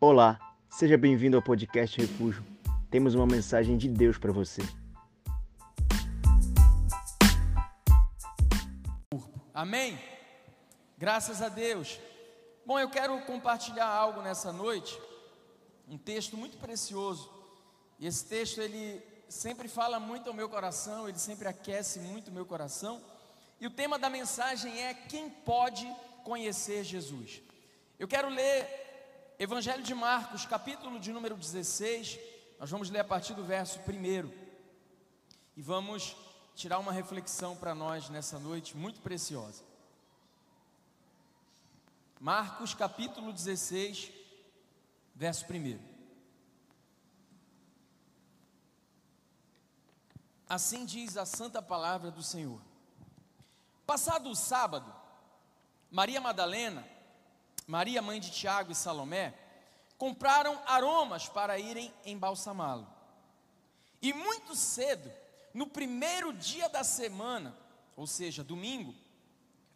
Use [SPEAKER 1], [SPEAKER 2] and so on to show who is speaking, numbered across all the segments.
[SPEAKER 1] Olá, seja bem-vindo ao podcast Refúgio. Temos uma mensagem de Deus para você.
[SPEAKER 2] Amém? Graças a Deus. Bom, eu quero compartilhar algo nessa noite, um texto muito precioso. E esse texto ele sempre fala muito ao meu coração, ele sempre aquece muito o meu coração. E o tema da mensagem é quem pode conhecer Jesus. Eu quero ler Evangelho de Marcos, capítulo de número 16, nós vamos ler a partir do verso 1 e vamos tirar uma reflexão para nós nessa noite muito preciosa. Marcos, capítulo 16, verso 1. Assim diz a santa palavra do Senhor. Passado o sábado, Maria Madalena Maria, mãe de Tiago e Salomé, compraram aromas para irem embalsamá-lo. E muito cedo, no primeiro dia da semana, ou seja, domingo,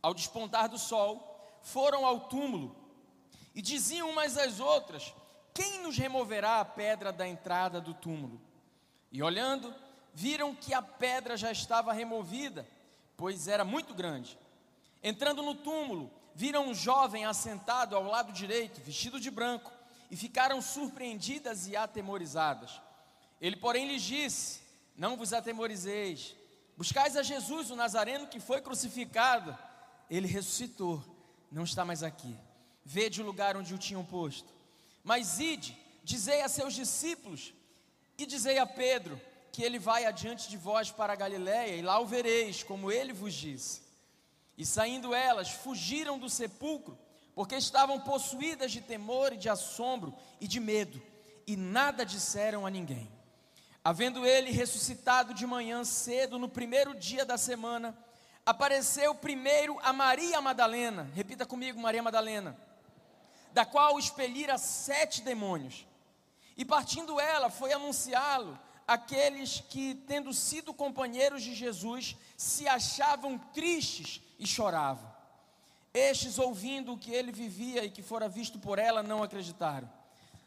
[SPEAKER 2] ao despontar do sol, foram ao túmulo e diziam umas às outras: Quem nos removerá a pedra da entrada do túmulo? E olhando, viram que a pedra já estava removida, pois era muito grande. Entrando no túmulo, viram um jovem assentado ao lado direito, vestido de branco, e ficaram surpreendidas e atemorizadas. Ele, porém, lhes disse: Não vos atemorizeis, buscais a Jesus, o Nazareno, que foi crucificado. Ele ressuscitou, não está mais aqui. Vede o lugar onde o tinham posto. Mas ide, dizei a seus discípulos, e dizei a Pedro, que ele vai adiante de vós para a Galiléia, e lá o vereis, como ele vos disse. E saindo elas, fugiram do sepulcro, porque estavam possuídas de temor e de assombro e de medo, e nada disseram a ninguém. Havendo ele ressuscitado de manhã cedo, no primeiro dia da semana, apareceu primeiro a Maria Madalena, repita comigo, Maria Madalena, da qual expelira sete demônios. E partindo ela, foi anunciá-lo aqueles que, tendo sido companheiros de Jesus, se achavam tristes e choravam. Estes, ouvindo o que ele vivia e que fora visto por ela, não acreditaram.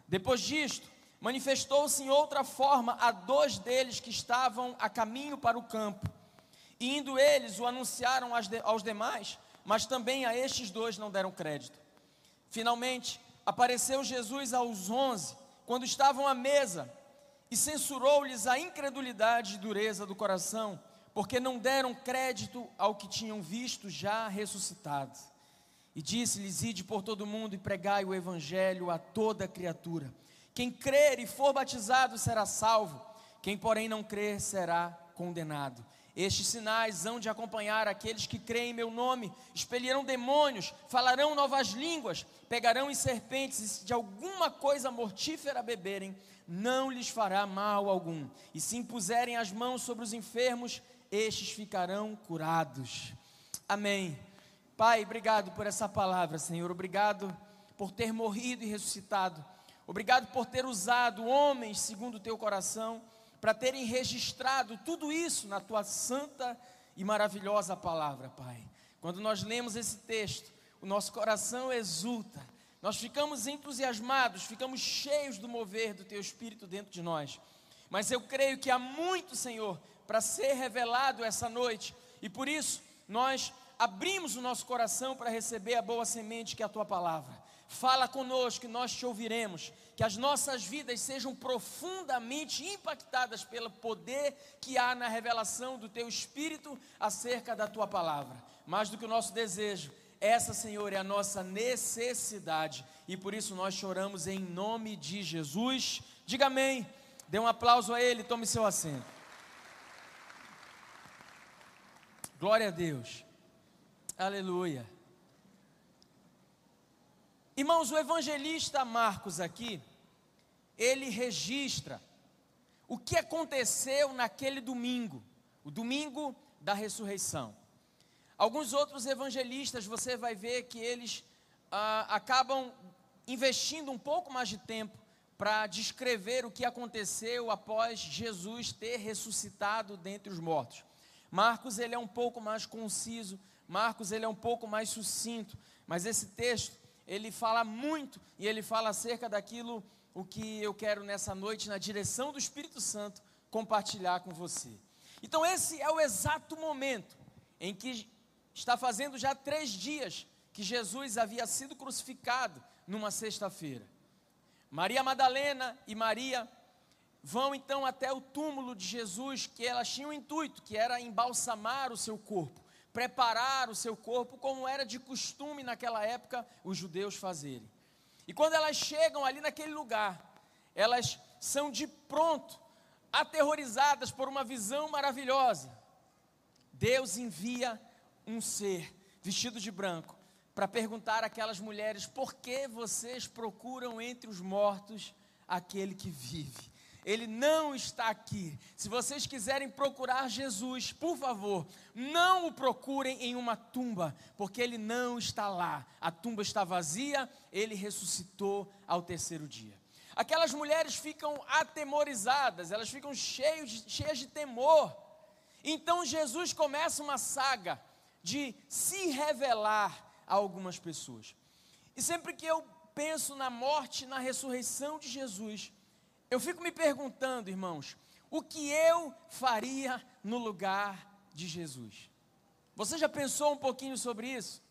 [SPEAKER 2] Depois disto, manifestou-se em outra forma a dois deles que estavam a caminho para o campo. E indo eles, o anunciaram aos demais, mas também a estes dois não deram crédito. Finalmente, apareceu Jesus aos onze, quando estavam à mesa, e censurou-lhes a incredulidade e dureza do coração, porque não deram crédito ao que tinham visto já ressuscitado. E disse-lhes: Ide por todo o mundo e pregai o evangelho a toda criatura. Quem crer e for batizado será salvo, quem, porém, não crer será condenado. Estes sinais hão de acompanhar aqueles que creem em meu nome, expelirão demônios, falarão novas línguas, pegarão em serpentes, e se de alguma coisa mortífera beberem, não lhes fará mal algum. E se impuserem as mãos sobre os enfermos, estes ficarão curados. Amém. Pai, obrigado por essa palavra, Senhor. Obrigado por ter morrido e ressuscitado. Obrigado por ter usado homens segundo o teu coração para terem registrado tudo isso na tua santa e maravilhosa palavra, Pai. Quando nós lemos esse texto, o nosso coração exulta nós ficamos entusiasmados, ficamos cheios do mover do Teu Espírito dentro de nós. Mas eu creio que há muito, Senhor, para ser revelado essa noite, e por isso nós abrimos o nosso coração para receber a boa semente que é a Tua palavra. Fala conosco nós te ouviremos, que as nossas vidas sejam profundamente impactadas pelo poder que há na revelação do Teu Espírito acerca da Tua palavra. Mais do que o nosso desejo essa, Senhor, é a nossa necessidade e por isso nós choramos em nome de Jesus. Diga amém. Dê um aplauso a Ele, tome seu assento. Glória a Deus. Aleluia. Irmãos, o evangelista Marcos aqui, ele registra o que aconteceu naquele domingo, o domingo da ressurreição. Alguns outros evangelistas você vai ver que eles ah, acabam investindo um pouco mais de tempo para descrever o que aconteceu após Jesus ter ressuscitado dentre os mortos. Marcos ele é um pouco mais conciso, Marcos ele é um pouco mais sucinto, mas esse texto ele fala muito e ele fala acerca daquilo o que eu quero nessa noite, na direção do Espírito Santo, compartilhar com você. Então, esse é o exato momento em que está fazendo já três dias que Jesus havia sido crucificado numa sexta-feira. Maria Madalena e Maria vão então até o túmulo de Jesus, que elas tinham um intuito, que era embalsamar o seu corpo, preparar o seu corpo, como era de costume naquela época os judeus fazerem. E quando elas chegam ali naquele lugar, elas são de pronto aterrorizadas por uma visão maravilhosa. Deus envia um ser vestido de branco para perguntar àquelas mulheres: por que vocês procuram entre os mortos aquele que vive? Ele não está aqui. Se vocês quiserem procurar Jesus, por favor, não o procurem em uma tumba, porque ele não está lá. A tumba está vazia, ele ressuscitou ao terceiro dia. Aquelas mulheres ficam atemorizadas, elas ficam cheias de, cheias de temor. Então Jesus começa uma saga de se revelar a algumas pessoas. E sempre que eu penso na morte, na ressurreição de Jesus, eu fico me perguntando, irmãos, o que eu faria no lugar de Jesus? Você já pensou um pouquinho sobre isso?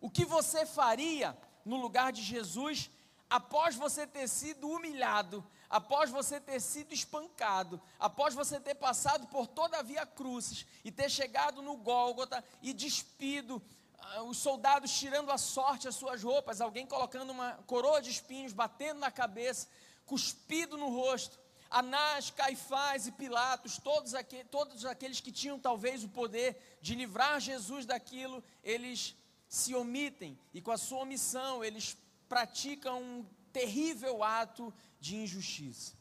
[SPEAKER 2] O que você faria no lugar de Jesus após você ter sido humilhado, após você ter sido espancado, após você ter passado por toda a via crucis e ter chegado no Gólgota e despido ah, os soldados tirando a sorte as suas roupas, alguém colocando uma coroa de espinhos, batendo na cabeça, cuspido no rosto. Anás, Caifás e Pilatos, todos, aqu todos aqueles que tinham talvez o poder de livrar Jesus daquilo, eles se omitem e com a sua omissão eles praticam um terrível ato de injustiça.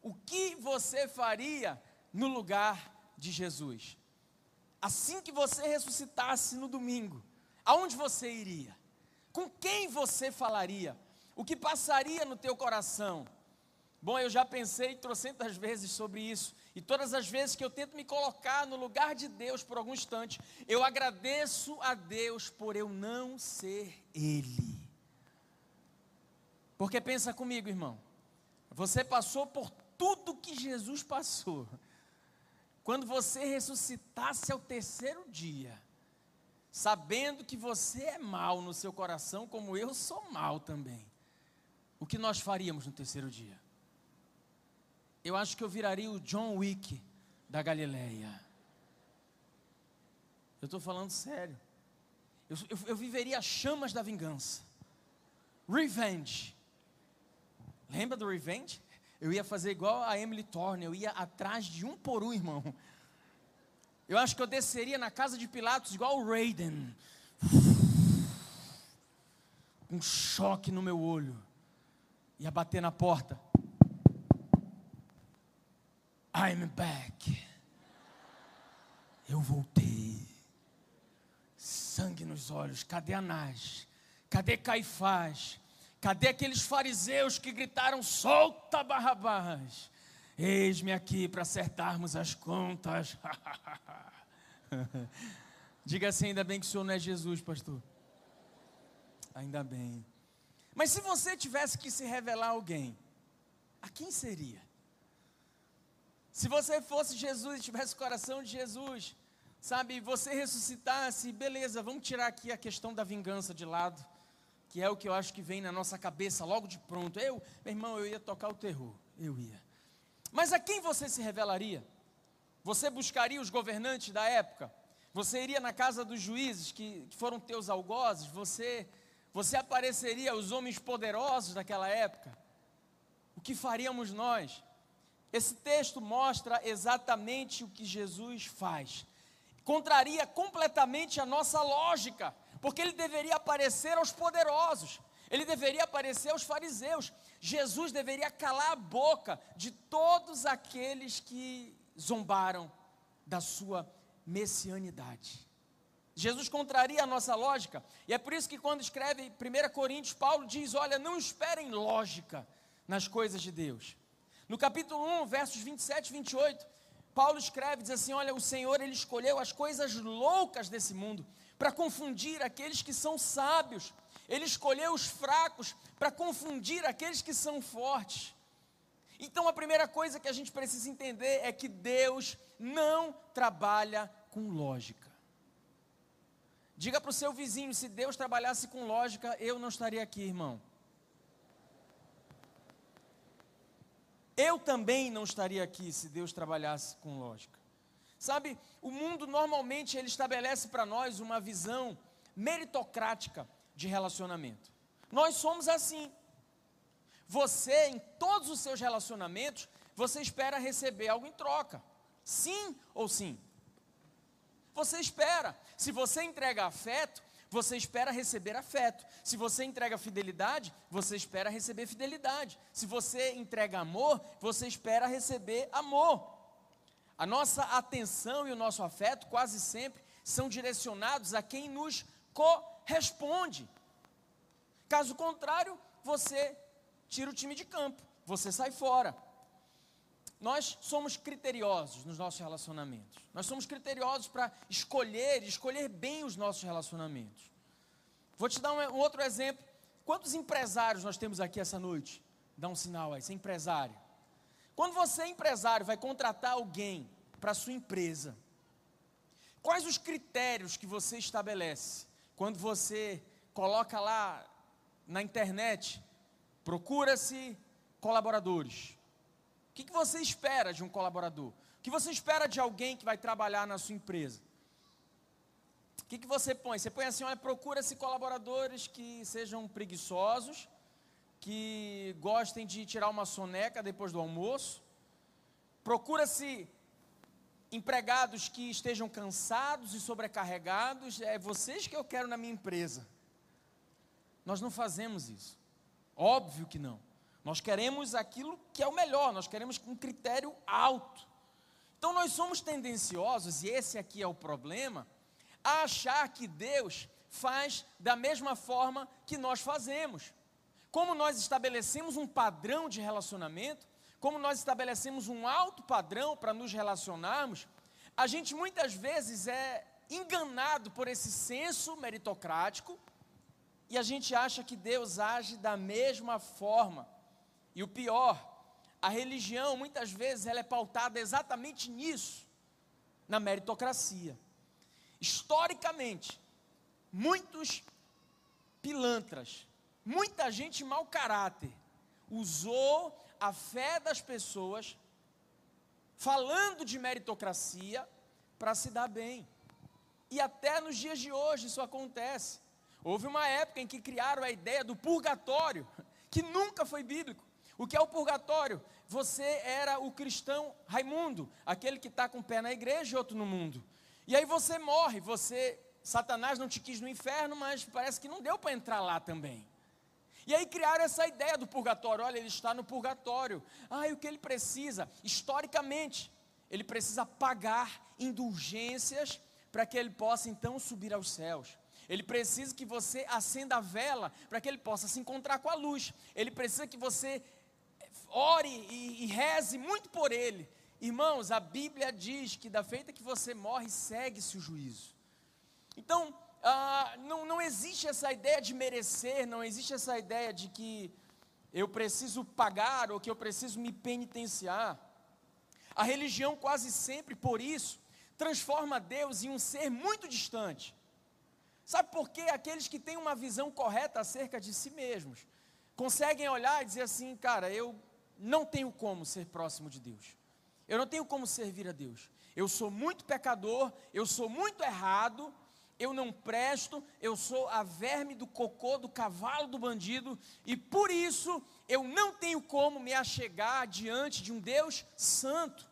[SPEAKER 2] O que você faria no lugar de Jesus? Assim que você ressuscitasse no domingo, aonde você iria? Com quem você falaria? O que passaria no teu coração? Bom, eu já pensei trocentas vezes sobre isso, e todas as vezes que eu tento me colocar no lugar de Deus por algum instante, eu agradeço a Deus por eu não ser Ele. Porque pensa comigo, irmão, você passou por tudo que Jesus passou. Quando você ressuscitasse ao terceiro dia, sabendo que você é mal no seu coração, como eu sou mal também o que nós faríamos no terceiro dia? Eu acho que eu viraria o John Wick da Galileia. Eu estou falando sério. Eu, eu, eu viveria as chamas da vingança. Revenge. Lembra do Revenge? Eu ia fazer igual a Emily Thorne, eu ia atrás de um por um, irmão. Eu acho que eu desceria na casa de Pilatos igual o Raiden. Um choque no meu olho ia bater na porta. I'm back. Eu voltei. Sangue nos olhos. Cadê Anás? Cadê Caifás? Cadê aqueles fariseus que gritaram: solta Barrabás? Eis-me aqui para acertarmos as contas. Diga assim: ainda bem que o senhor não é Jesus, pastor. Ainda bem. Mas se você tivesse que se revelar a alguém, a quem seria? Se você fosse Jesus e tivesse o coração de Jesus, sabe, você ressuscitasse, beleza, vamos tirar aqui a questão da vingança de lado, que é o que eu acho que vem na nossa cabeça logo de pronto. Eu, meu irmão, eu ia tocar o terror, eu ia. Mas a quem você se revelaria? Você buscaria os governantes da época? Você iria na casa dos juízes que, foram teus algozes? Você você apareceria aos homens poderosos daquela época? O que faríamos nós? Esse texto mostra exatamente o que Jesus faz. Contraria completamente a nossa lógica, porque ele deveria aparecer aos poderosos, ele deveria aparecer aos fariseus. Jesus deveria calar a boca de todos aqueles que zombaram da sua messianidade. Jesus contraria a nossa lógica, e é por isso que quando escreve 1 Coríntios, Paulo diz: Olha, não esperem lógica nas coisas de Deus. No capítulo 1, versos 27 e 28, Paulo escreve, diz assim: Olha, o Senhor, Ele escolheu as coisas loucas desse mundo para confundir aqueles que são sábios, Ele escolheu os fracos para confundir aqueles que são fortes. Então a primeira coisa que a gente precisa entender é que Deus não trabalha com lógica. Diga para o seu vizinho: se Deus trabalhasse com lógica, eu não estaria aqui, irmão. Eu também não estaria aqui se Deus trabalhasse com lógica. Sabe, o mundo normalmente ele estabelece para nós uma visão meritocrática de relacionamento. Nós somos assim. Você, em todos os seus relacionamentos, você espera receber algo em troca. Sim ou sim? Você espera. Se você entrega afeto, você espera receber afeto. Se você entrega fidelidade, você espera receber fidelidade. Se você entrega amor, você espera receber amor. A nossa atenção e o nosso afeto quase sempre são direcionados a quem nos corresponde. Caso contrário, você tira o time de campo, você sai fora. Nós somos criteriosos nos nossos relacionamentos. Nós somos criteriosos para escolher, escolher bem os nossos relacionamentos. Vou te dar um, um, outro exemplo. Quantos empresários nós temos aqui essa noite? Dá um sinal aí, você é empresário. Quando você é empresário, vai contratar alguém para a sua empresa, quais os critérios que você estabelece quando você coloca lá na internet Procura-se colaboradores. O que, que você espera de um colaborador? O que você espera de alguém que vai trabalhar na sua empresa? O que, que você põe? Você põe assim: olha, procura-se colaboradores que sejam preguiçosos, que gostem de tirar uma soneca depois do almoço. Procura-se empregados que estejam cansados e sobrecarregados. É vocês que eu quero na minha empresa. Nós não fazemos isso. Óbvio que não. Nós queremos aquilo que é o melhor, nós queremos um critério alto. Então nós somos tendenciosos, e esse aqui é o problema, a achar que Deus faz da mesma forma que nós fazemos. Como nós estabelecemos um padrão de relacionamento, como nós estabelecemos um alto padrão para nos relacionarmos, a gente muitas vezes é enganado por esse senso meritocrático e a gente acha que Deus age da mesma forma. E o pior, a religião muitas vezes ela é pautada exatamente nisso, na meritocracia. Historicamente, muitos pilantras, muita gente mau caráter, usou a fé das pessoas, falando de meritocracia, para se dar bem. E até nos dias de hoje isso acontece. Houve uma época em que criaram a ideia do purgatório, que nunca foi bíblico. O que é o purgatório? Você era o cristão Raimundo, aquele que está com o pé na igreja e outro no mundo. E aí você morre, você, Satanás não te quis no inferno, mas parece que não deu para entrar lá também. E aí criaram essa ideia do purgatório. Olha, ele está no purgatório. Ah, e o que ele precisa? Historicamente, ele precisa pagar indulgências para que ele possa então subir aos céus. Ele precisa que você acenda a vela para que ele possa se encontrar com a luz. Ele precisa que você ore e, e reze muito por ele. Irmãos, a Bíblia diz que da feita que você morre, segue-se o juízo. Então, ah, não, não existe essa ideia de merecer, não existe essa ideia de que eu preciso pagar ou que eu preciso me penitenciar. A religião quase sempre, por isso, transforma Deus em um ser muito distante. Sabe por quê? Aqueles que têm uma visão correta acerca de si mesmos conseguem olhar e dizer assim: cara, eu não tenho como ser próximo de Deus, eu não tenho como servir a Deus. Eu sou muito pecador, eu sou muito errado, eu não presto, eu sou a verme do cocô, do cavalo do bandido, e por isso eu não tenho como me achegar diante de um Deus santo.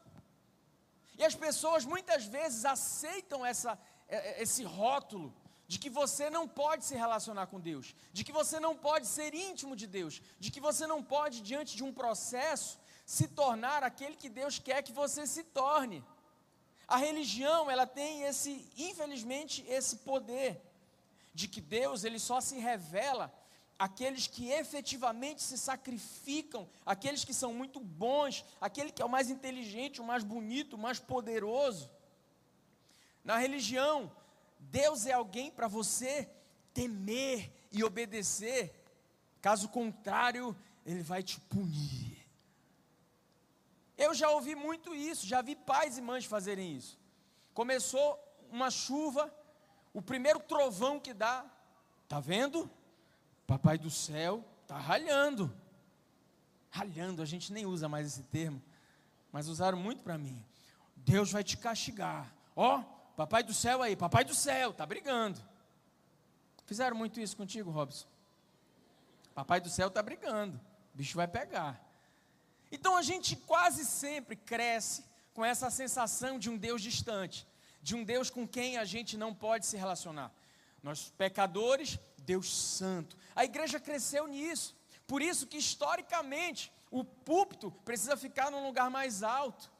[SPEAKER 2] E as pessoas muitas vezes aceitam essa, esse rótulo de que você não pode se relacionar com Deus, de que você não pode ser íntimo de Deus, de que você não pode, diante de um processo, se tornar aquele que Deus quer que você se torne. A religião, ela tem esse, infelizmente, esse poder de que Deus, ele só se revela aqueles que efetivamente se sacrificam, aqueles que são muito bons, aquele que é o mais inteligente, o mais bonito, o mais poderoso. Na religião, Deus é alguém para você temer e obedecer, caso contrário, ele vai te punir. Eu já ouvi muito isso, já vi pais e mães fazerem isso. Começou uma chuva, o primeiro trovão que dá, tá vendo? Papai do céu tá ralhando. Ralhando, a gente nem usa mais esse termo, mas usaram muito para mim. Deus vai te castigar. Ó, oh, papai do céu aí, papai do céu, tá brigando. Fizeram muito isso contigo, Robson? Papai do céu tá brigando. O bicho vai pegar. Então a gente quase sempre cresce com essa sensação de um Deus distante, de um Deus com quem a gente não pode se relacionar. Nós pecadores, Deus santo. A igreja cresceu nisso. Por isso que historicamente o púlpito precisa ficar num lugar mais alto.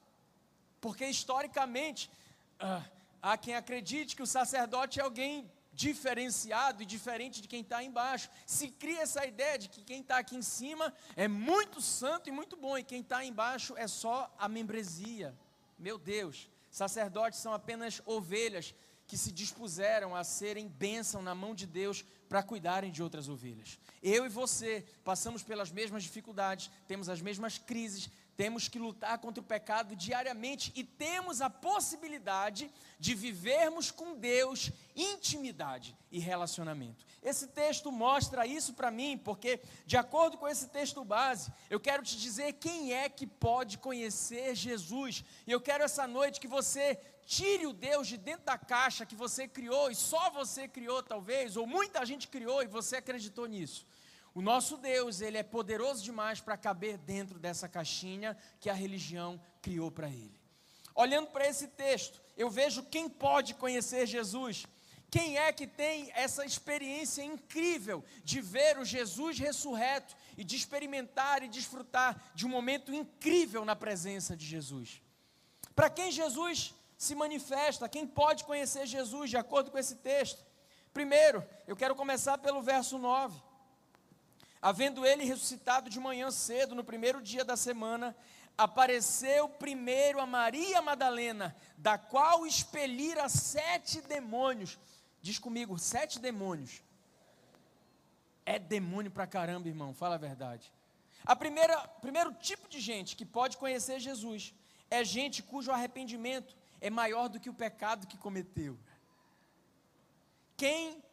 [SPEAKER 2] Porque historicamente ah, há quem acredite que o sacerdote é alguém diferenciado e diferente de quem está embaixo. Se cria essa ideia de que quem está aqui em cima é muito santo e muito bom, e quem está embaixo é só a membresia. Meu Deus, sacerdotes são apenas ovelhas que se dispuseram a serem bênção na mão de Deus para cuidarem de outras ovelhas. Eu e você passamos pelas mesmas dificuldades, temos as mesmas crises, temos que lutar contra o pecado diariamente e temos a possibilidade de vivermos com Deus intimidade e relacionamento. Esse texto mostra isso para mim, porque, de acordo com esse texto base, eu quero te dizer quem é que pode conhecer Jesus. E eu quero essa noite que você tire o Deus de dentro da caixa que você criou e só você criou, talvez, ou muita gente criou e você acreditou nisso. O nosso Deus, ele é poderoso demais para caber dentro dessa caixinha que a religião criou para ele. Olhando para esse texto, eu vejo quem pode conhecer Jesus. Quem é que tem essa experiência incrível de ver o Jesus ressurreto e de experimentar e desfrutar de um momento incrível na presença de Jesus? Para quem Jesus se manifesta, quem pode conhecer Jesus de acordo com esse texto? Primeiro, eu quero começar pelo verso 9. Havendo ele ressuscitado de manhã cedo, no primeiro dia da semana, apareceu primeiro a Maria Madalena, da qual expelira sete demônios. Diz comigo, sete demônios. É demônio pra caramba, irmão, fala a verdade. A primeira, primeiro tipo de gente que pode conhecer Jesus é gente cujo arrependimento é maior do que o pecado que cometeu. Quem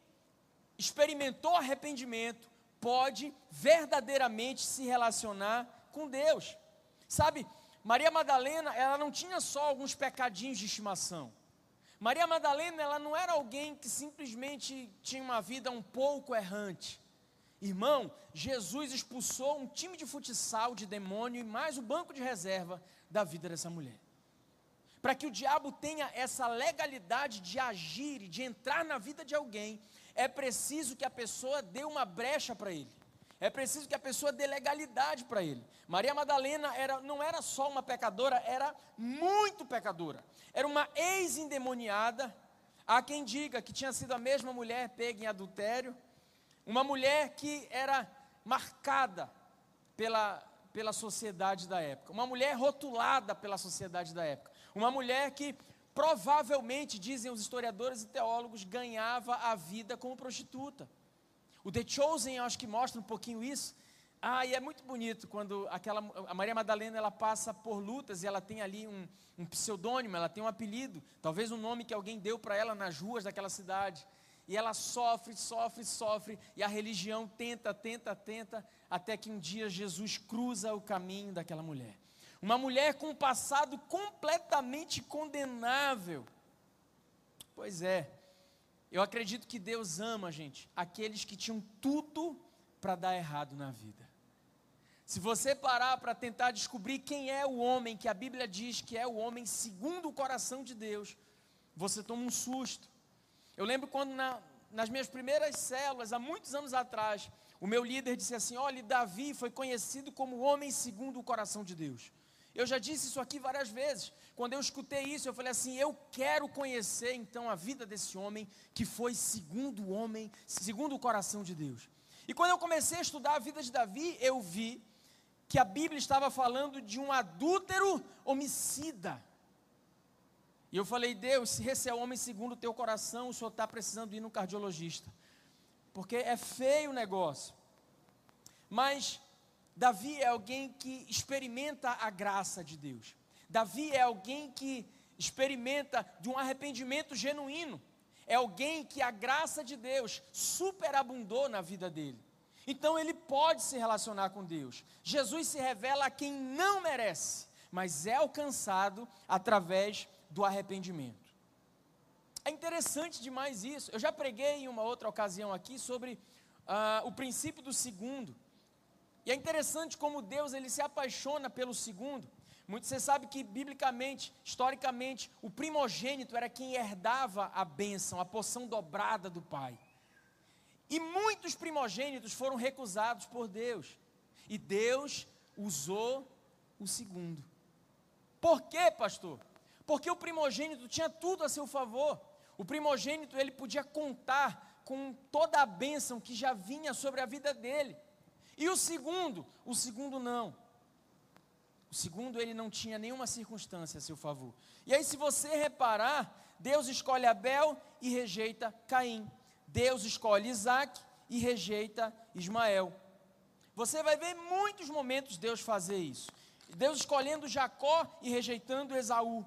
[SPEAKER 2] experimentou arrependimento pode verdadeiramente se relacionar com Deus. Sabe, Maria Madalena, ela não tinha só alguns pecadinhos de estimação. Maria Madalena, ela não era alguém que simplesmente tinha uma vida um pouco errante. Irmão, Jesus expulsou um time de futsal de demônio e mais o banco de reserva da vida dessa mulher. Para que o diabo tenha essa legalidade de agir e de entrar na vida de alguém, é preciso que a pessoa dê uma brecha para ele. É preciso que a pessoa dê legalidade para ele. Maria Madalena era, não era só uma pecadora, era muito pecadora. Era uma ex-endemoniada. Há quem diga que tinha sido a mesma mulher pega em adultério. Uma mulher que era marcada pela, pela sociedade da época. Uma mulher rotulada pela sociedade da época. Uma mulher que provavelmente, dizem os historiadores e teólogos, ganhava a vida como prostituta. O The Chosen, acho que mostra um pouquinho isso. Ah, e é muito bonito quando aquela, a Maria Madalena ela passa por lutas e ela tem ali um, um pseudônimo, ela tem um apelido, talvez um nome que alguém deu para ela nas ruas daquela cidade. E ela sofre, sofre, sofre, e a religião tenta, tenta, tenta, até que um dia Jesus cruza o caminho daquela mulher. Uma mulher com um passado completamente condenável. Pois é, eu acredito que Deus ama, gente, aqueles que tinham tudo para dar errado na vida. Se você parar para tentar descobrir quem é o homem que a Bíblia diz que é o homem segundo o coração de Deus, você toma um susto. Eu lembro quando na, nas minhas primeiras células, há muitos anos atrás, o meu líder disse assim: olha, Davi foi conhecido como homem segundo o coração de Deus. Eu já disse isso aqui várias vezes. Quando eu escutei isso, eu falei assim: eu quero conhecer então a vida desse homem que foi segundo o homem, segundo o coração de Deus. E quando eu comecei a estudar a vida de Davi, eu vi que a Bíblia estava falando de um adúltero homicida. E eu falei: Deus, se esse é o homem segundo o teu coração, o senhor está precisando ir no cardiologista. porque é feio o negócio. Mas Davi é alguém que experimenta a graça de Deus. Davi é alguém que experimenta de um arrependimento genuíno. É alguém que a graça de Deus superabundou na vida dele. Então ele pode se relacionar com Deus. Jesus se revela a quem não merece, mas é alcançado através do arrependimento. É interessante demais isso. Eu já preguei em uma outra ocasião aqui sobre uh, o princípio do segundo. E é interessante como Deus ele se apaixona pelo segundo. Muito você sabe que biblicamente, historicamente, o primogênito era quem herdava a bênção, a porção dobrada do pai. E muitos primogênitos foram recusados por Deus. E Deus usou o segundo. Por quê, pastor? Porque o primogênito tinha tudo a seu favor. O primogênito ele podia contar com toda a bênção que já vinha sobre a vida dele. E o segundo? O segundo não. O segundo ele não tinha nenhuma circunstância a seu favor. E aí, se você reparar, Deus escolhe Abel e rejeita Caim. Deus escolhe Isaac e rejeita Ismael. Você vai ver muitos momentos Deus fazer isso. Deus escolhendo Jacó e rejeitando Esaú.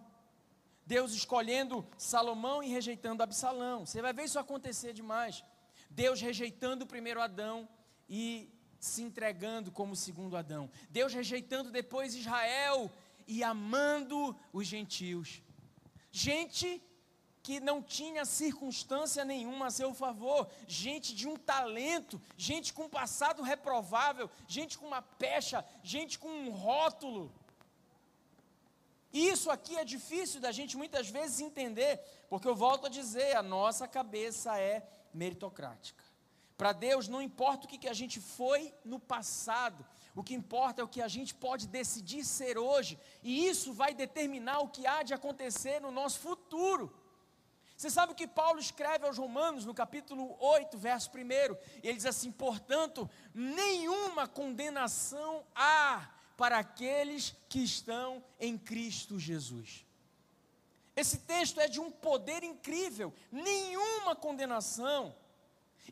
[SPEAKER 2] Deus escolhendo Salomão e rejeitando Absalão. Você vai ver isso acontecer demais. Deus rejeitando o primeiro Adão e se entregando como segundo Adão. Deus rejeitando depois Israel e amando os gentios. Gente que não tinha circunstância nenhuma a seu favor, gente de um talento, gente com passado reprovável, gente com uma pecha, gente com um rótulo. Isso aqui é difícil da gente muitas vezes entender, porque eu volto a dizer, a nossa cabeça é meritocrática. Para Deus não importa o que, a gente foi no passado, o que importa é o que a gente pode decidir ser hoje, e isso vai determinar o que há de acontecer no nosso futuro. Você sabe o que Paulo escreve aos Romanos no capítulo 8, verso 1? Ele diz assim: portanto, nenhuma condenação há para aqueles que estão em Cristo Jesus. Esse texto é de um poder incrível, nenhuma condenação.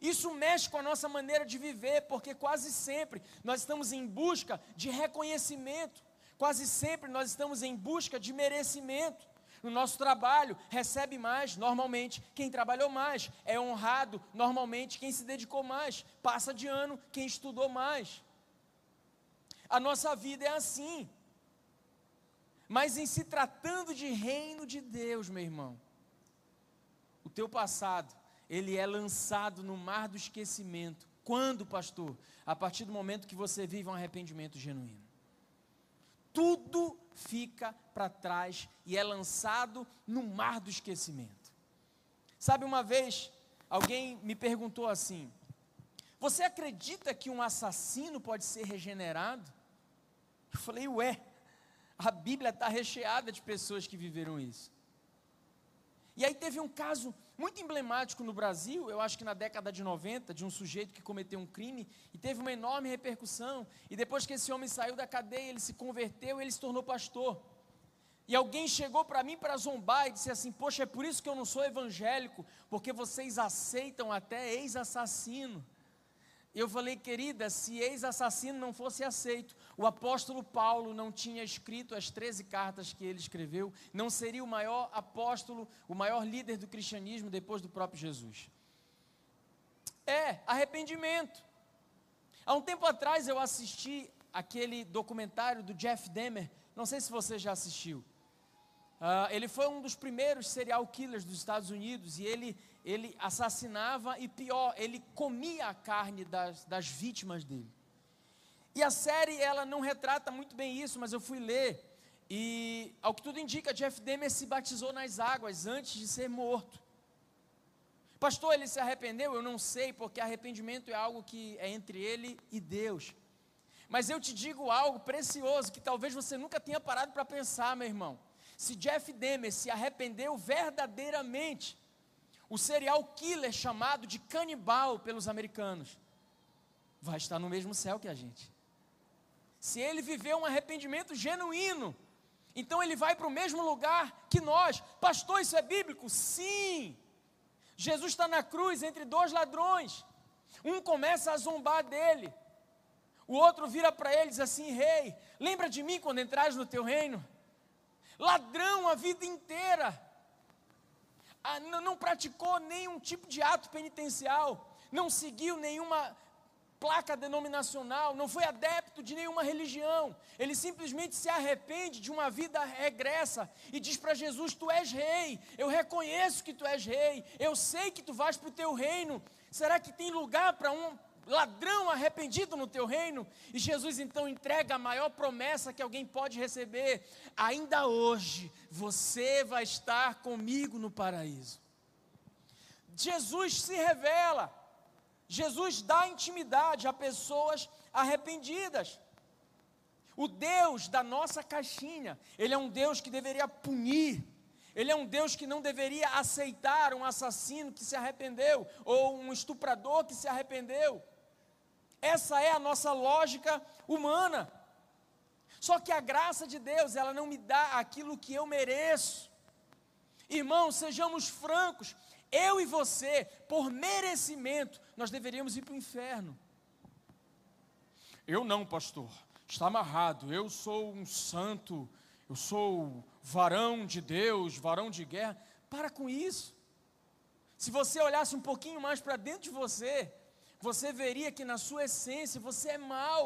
[SPEAKER 2] Isso mexe com a nossa maneira de viver, porque quase sempre nós estamos em busca de reconhecimento, quase sempre nós estamos em busca de merecimento. No nosso trabalho, recebe mais, normalmente, quem trabalhou mais, é honrado, normalmente, quem se dedicou mais, passa de ano, quem estudou mais. A nossa vida é assim. Mas em se tratando de reino de Deus, meu irmão, o teu passado, ele é lançado no mar do esquecimento. Quando, pastor? A partir do momento que você vive um arrependimento genuíno. Tudo fica para trás e é lançado no mar do esquecimento. Sabe, uma vez, alguém me perguntou assim: Você acredita que um assassino pode ser regenerado? Eu falei, ué, a Bíblia está recheada de pessoas que viveram isso. E aí teve um caso muito emblemático no Brasil, eu acho que na década de 90, de um sujeito que cometeu um crime e teve uma enorme repercussão. E depois que esse homem saiu da cadeia, ele se converteu, ele se tornou pastor. E alguém chegou para mim para zombar e disse assim: Poxa, é por isso que eu não sou evangélico, porque vocês aceitam até ex-assassino. Eu falei, querida, se ex-assassino não fosse aceito, o apóstolo Paulo não tinha escrito as 13 cartas que ele escreveu, não seria o maior apóstolo, o maior líder do cristianismo depois do próprio Jesus. É, arrependimento. Há um tempo atrás eu assisti aquele documentário do Jeff Demer, não sei se você já assistiu. Uh, ele foi um dos primeiros serial killers dos Estados Unidos e ele, ele assassinava e pior, ele comia a carne das, das vítimas dele. E a série ela não retrata muito bem isso, mas eu fui ler e ao que tudo indica, Jeff Demer se batizou nas águas antes de ser morto. Pastor, ele se arrependeu? Eu não sei, porque arrependimento é algo que é entre ele e Deus. Mas eu te digo algo precioso que talvez você nunca tenha parado para pensar, meu irmão. Se Jeff Demer se arrependeu verdadeiramente, o serial killer chamado de canibal pelos americanos vai estar no mesmo céu que a gente. Se ele viveu um arrependimento genuíno, então ele vai para o mesmo lugar que nós. Pastor, isso é bíblico? Sim. Jesus está na cruz entre dois ladrões. Um começa a zombar dele. O outro vira para ele e diz assim: Rei, lembra de mim quando entrares no teu reino? Ladrão a vida inteira. Ah, não, praticou nenhum tipo de ato penitencial. Não seguiu nenhuma placa denominacional, não foi adepto de nenhuma religião, ele simplesmente se arrepende de uma vida regressa e diz para Jesus: Tu és rei, eu reconheço que tu és rei, eu sei que tu vais para o teu reino. Será que tem lugar para um ladrão arrependido no teu reino? E Jesus então entrega a maior promessa que alguém pode receber: ainda hoje você vai estar comigo no paraíso. Jesus se revela. Jesus dá intimidade a pessoas arrependidas. O Deus da nossa caixinha, Ele é um Deus que deveria punir, Ele é um Deus que não deveria aceitar um assassino que se arrependeu, ou um estuprador que se arrependeu. Essa é a nossa lógica humana. Só que a graça de Deus, ela não me dá aquilo que eu mereço. Irmãos, sejamos francos, eu e você, por merecimento, nós deveríamos ir para o inferno. Eu não, pastor, está amarrado. Eu sou um santo, eu sou varão de Deus, varão de guerra. Para com isso. Se você olhasse um pouquinho mais para dentro de você, você veria que na sua essência você é mau.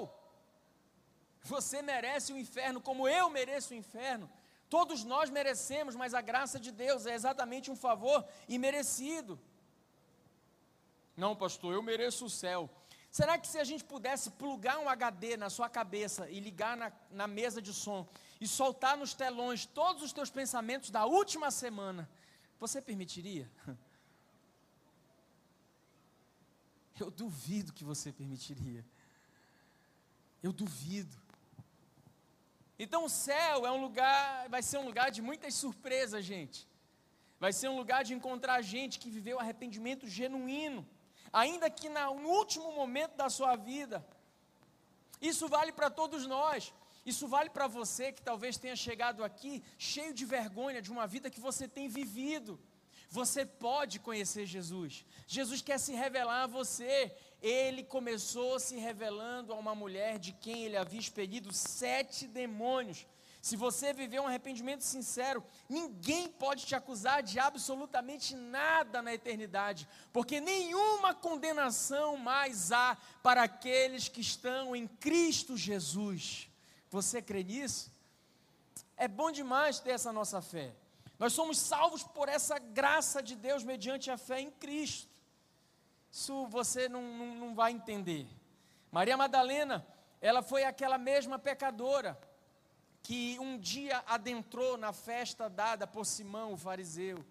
[SPEAKER 2] Você merece o inferno como eu mereço o inferno. Todos nós merecemos, mas a graça de Deus é exatamente um favor imerecido. Não, pastor, eu mereço o céu. Será que se a gente pudesse plugar um HD na sua cabeça e ligar na, na mesa de som e soltar nos telões todos os teus pensamentos da última semana, você permitiria? Eu duvido que você permitiria. Eu duvido. Então o céu é um lugar, vai ser um lugar de muitas surpresas, gente. Vai ser um lugar de encontrar gente que viveu arrependimento genuíno, ainda que no último momento da sua vida. Isso vale para todos nós. Isso vale para você que talvez tenha chegado aqui cheio de vergonha de uma vida que você tem vivido. Você pode conhecer Jesus. Jesus quer se revelar a você. Ele começou se revelando a uma mulher de quem ele havia expelido sete demônios. Se você viver um arrependimento sincero, ninguém pode te acusar de absolutamente nada na eternidade, porque nenhuma condenação mais há para aqueles que estão em Cristo Jesus. Você crê nisso? É bom demais ter essa nossa fé. Nós somos salvos por essa graça de Deus mediante a fé em Cristo. Isso você não, não, não vai entender. Maria Madalena, ela foi aquela mesma pecadora que um dia adentrou na festa dada por Simão, o fariseu.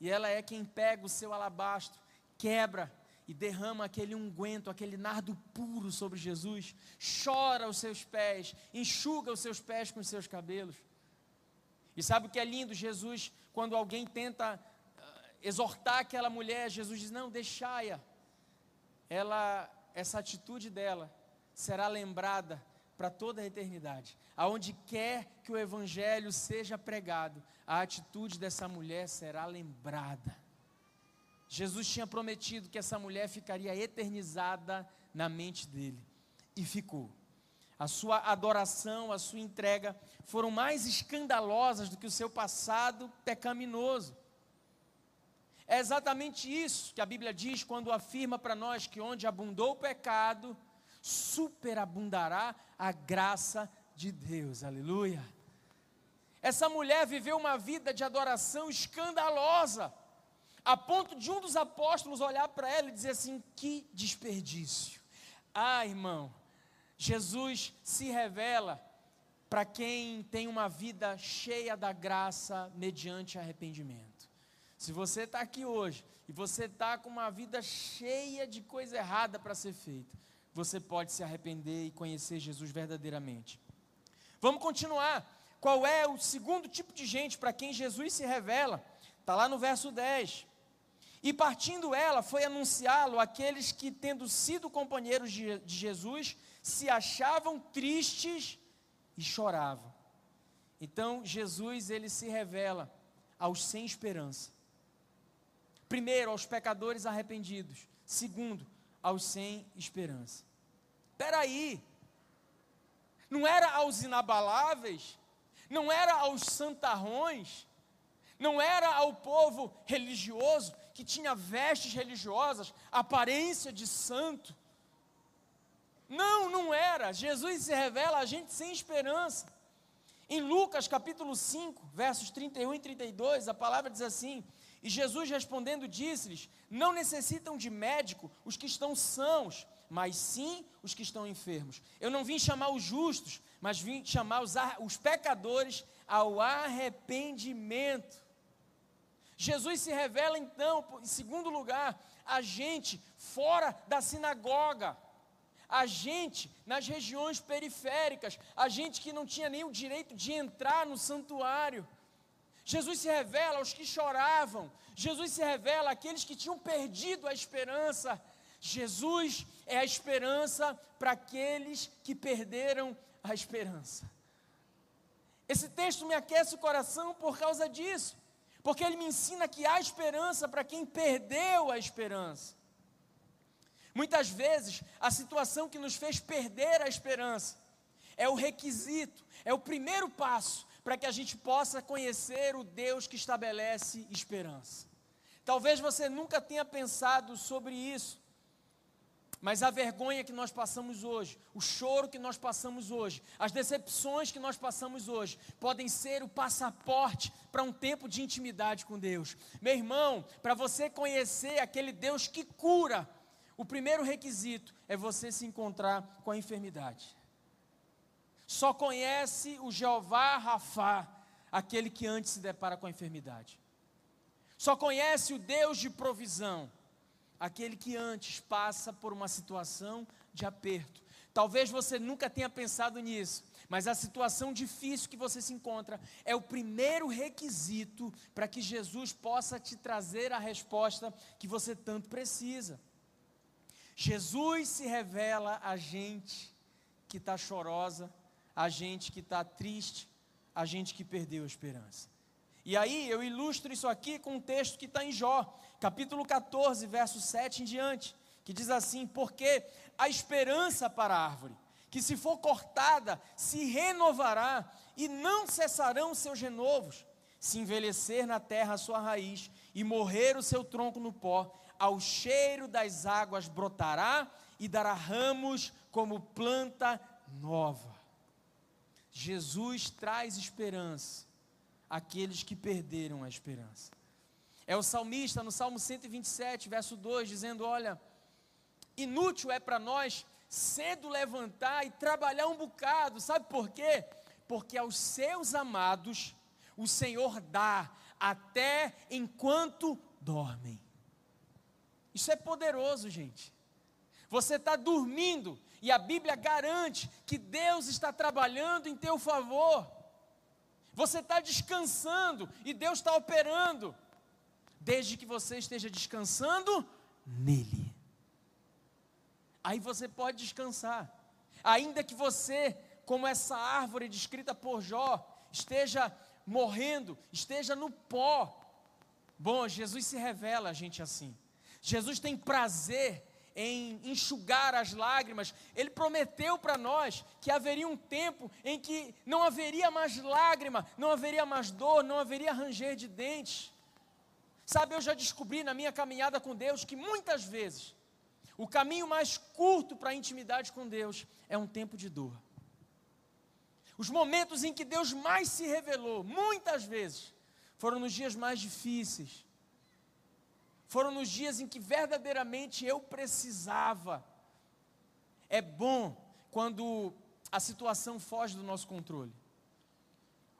[SPEAKER 2] E ela é quem pega o seu alabastro, quebra e derrama aquele unguento, aquele nardo puro sobre Jesus, chora os seus pés, enxuga os seus pés com os seus cabelos. E sabe o que é lindo? Jesus, quando alguém tenta uh, exortar aquela mulher, Jesus diz: Não, deixai-a. Ela, essa atitude dela será lembrada para toda a eternidade. Aonde quer que o evangelho seja pregado, a atitude dessa mulher será lembrada. Jesus tinha prometido que essa mulher ficaria eternizada na mente dele e ficou a sua adoração, a sua entrega foram mais escandalosas do que o seu passado pecaminoso. É exatamente isso que a Bíblia diz quando afirma para nós que onde abundou o pecado, superabundará a graça de Deus. Aleluia. Essa mulher viveu uma vida de adoração escandalosa, a ponto de um dos apóstolos olhar para ela e dizer assim: que desperdício. Ah, irmão, Jesus se revela para quem tem uma vida cheia da graça mediante arrependimento. Se você está aqui hoje e você está com uma vida cheia de coisa errada para ser feita, você pode se arrepender e conhecer Jesus verdadeiramente. Vamos continuar. Qual é o segundo tipo de gente para quem Jesus se revela? Está lá no verso 10. E partindo ela, foi anunciá-lo àqueles que, tendo sido companheiros de, de Jesus, se achavam tristes e choravam. Então Jesus ele se revela aos sem esperança. Primeiro, aos pecadores arrependidos. Segundo, aos sem esperança. Espera aí, não era aos inabaláveis, não era aos santarrões, não era ao povo religioso que tinha vestes religiosas, aparência de santo. Não, não era. Jesus se revela a gente sem esperança. Em Lucas capítulo 5, versos 31 e 32, a palavra diz assim: E Jesus respondendo disse-lhes: Não necessitam de médico os que estão sãos, mas sim os que estão enfermos. Eu não vim chamar os justos, mas vim chamar os, os pecadores ao arrependimento. Jesus se revela então, em segundo lugar, a gente fora da sinagoga, a gente nas regiões periféricas, a gente que não tinha nem o direito de entrar no santuário. Jesus se revela aos que choravam, Jesus se revela àqueles que tinham perdido a esperança. Jesus é a esperança para aqueles que perderam a esperança. Esse texto me aquece o coração por causa disso porque ele me ensina que há esperança para quem perdeu a esperança. Muitas vezes, a situação que nos fez perder a esperança é o requisito, é o primeiro passo para que a gente possa conhecer o Deus que estabelece esperança. Talvez você nunca tenha pensado sobre isso, mas a vergonha que nós passamos hoje, o choro que nós passamos hoje, as decepções que nós passamos hoje, podem ser o passaporte para um tempo de intimidade com Deus. Meu irmão, para você conhecer aquele Deus que cura, o primeiro requisito é você se encontrar com a enfermidade. Só conhece o Jeová Rafá aquele que antes se depara com a enfermidade. Só conhece o Deus de provisão aquele que antes passa por uma situação de aperto. Talvez você nunca tenha pensado nisso, mas a situação difícil que você se encontra é o primeiro requisito para que Jesus possa te trazer a resposta que você tanto precisa. Jesus se revela a gente que está chorosa, a gente que está triste, a gente que perdeu a esperança. E aí eu ilustro isso aqui com um texto que está em Jó, capítulo 14, verso 7 em diante, que diz assim: Porque a esperança para a árvore, que se for cortada, se renovará, e não cessarão seus renovos, se envelhecer na terra a sua raiz, e morrer o seu tronco no pó, ao cheiro das águas brotará e dará ramos como planta nova. Jesus traz esperança aqueles que perderam a esperança. É o salmista no Salmo 127, verso 2, dizendo: Olha, inútil é para nós cedo levantar e trabalhar um bocado, sabe por quê? Porque aos seus amados o Senhor dá até enquanto dormem. Isso é poderoso, gente. Você está dormindo e a Bíblia garante que Deus está trabalhando em teu favor. Você está descansando e Deus está operando, desde que você esteja descansando nele. Aí você pode descansar, ainda que você, como essa árvore descrita por Jó, esteja morrendo, esteja no pó. Bom, Jesus se revela a gente assim. Jesus tem prazer em enxugar as lágrimas. Ele prometeu para nós que haveria um tempo em que não haveria mais lágrima, não haveria mais dor, não haveria ranger de dentes. Sabe, eu já descobri na minha caminhada com Deus que muitas vezes o caminho mais curto para a intimidade com Deus é um tempo de dor. Os momentos em que Deus mais se revelou, muitas vezes, foram nos dias mais difíceis, foram nos dias em que verdadeiramente eu precisava. É bom quando a situação foge do nosso controle.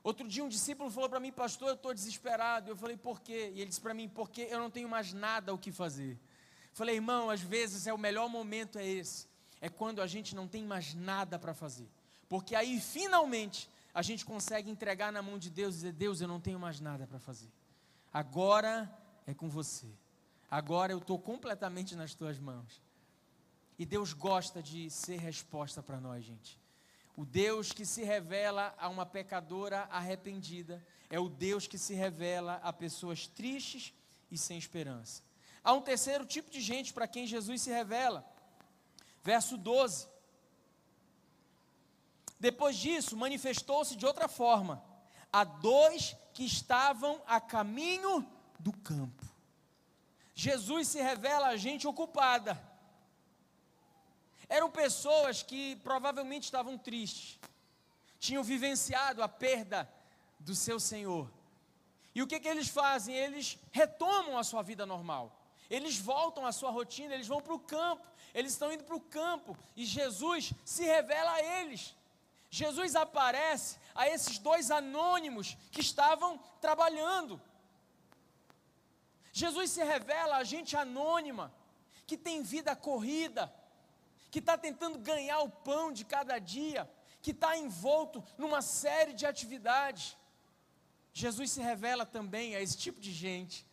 [SPEAKER 2] Outro dia um discípulo falou para mim, pastor, eu estou desesperado. Eu falei, por quê? E ele disse para mim, porque eu não tenho mais nada o que fazer. Eu falei, irmão, às vezes é o melhor momento é esse. É quando a gente não tem mais nada para fazer. Porque aí finalmente a gente consegue entregar na mão de Deus e dizer, Deus, eu não tenho mais nada para fazer. Agora é com você. Agora eu estou completamente nas tuas mãos. E Deus gosta de ser resposta para nós, gente. O Deus que se revela a uma pecadora arrependida é o Deus que se revela a pessoas tristes e sem esperança. Há um terceiro tipo de gente para quem Jesus se revela. Verso 12. Depois disso, manifestou-se de outra forma a dois que estavam a caminho do campo. Jesus se revela a gente ocupada. Eram pessoas que provavelmente estavam tristes, tinham vivenciado a perda do seu Senhor. E o que, que eles fazem? Eles retomam a sua vida normal. Eles voltam à sua rotina, eles vão para o campo, eles estão indo para o campo e Jesus se revela a eles. Jesus aparece a esses dois anônimos que estavam trabalhando. Jesus se revela a gente anônima, que tem vida corrida, que está tentando ganhar o pão de cada dia, que está envolto numa série de atividades. Jesus se revela também a esse tipo de gente.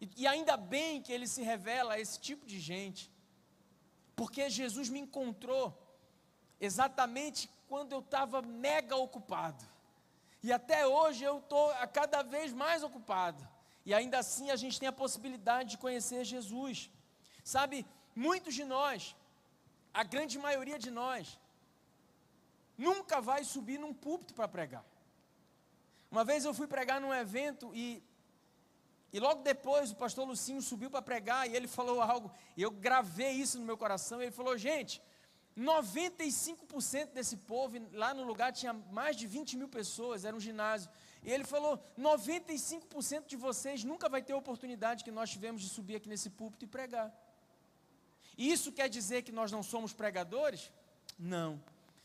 [SPEAKER 2] E, e ainda bem que ele se revela a esse tipo de gente, porque Jesus me encontrou exatamente quando eu estava mega ocupado. E até hoje eu estou cada vez mais ocupado. E ainda assim a gente tem a possibilidade de conhecer Jesus. Sabe, muitos de nós, a grande maioria de nós, nunca vai subir num púlpito para pregar. Uma vez eu fui pregar num evento e, e logo depois o pastor Lucinho subiu para pregar e ele falou algo, e eu gravei isso no meu coração. ele falou: Gente, 95% desse povo, lá no lugar tinha mais de 20 mil pessoas, era um ginásio. E ele falou: 95% de vocês nunca vai ter a oportunidade que nós tivemos de subir aqui nesse púlpito e pregar. E isso quer dizer que nós não somos pregadores? Não.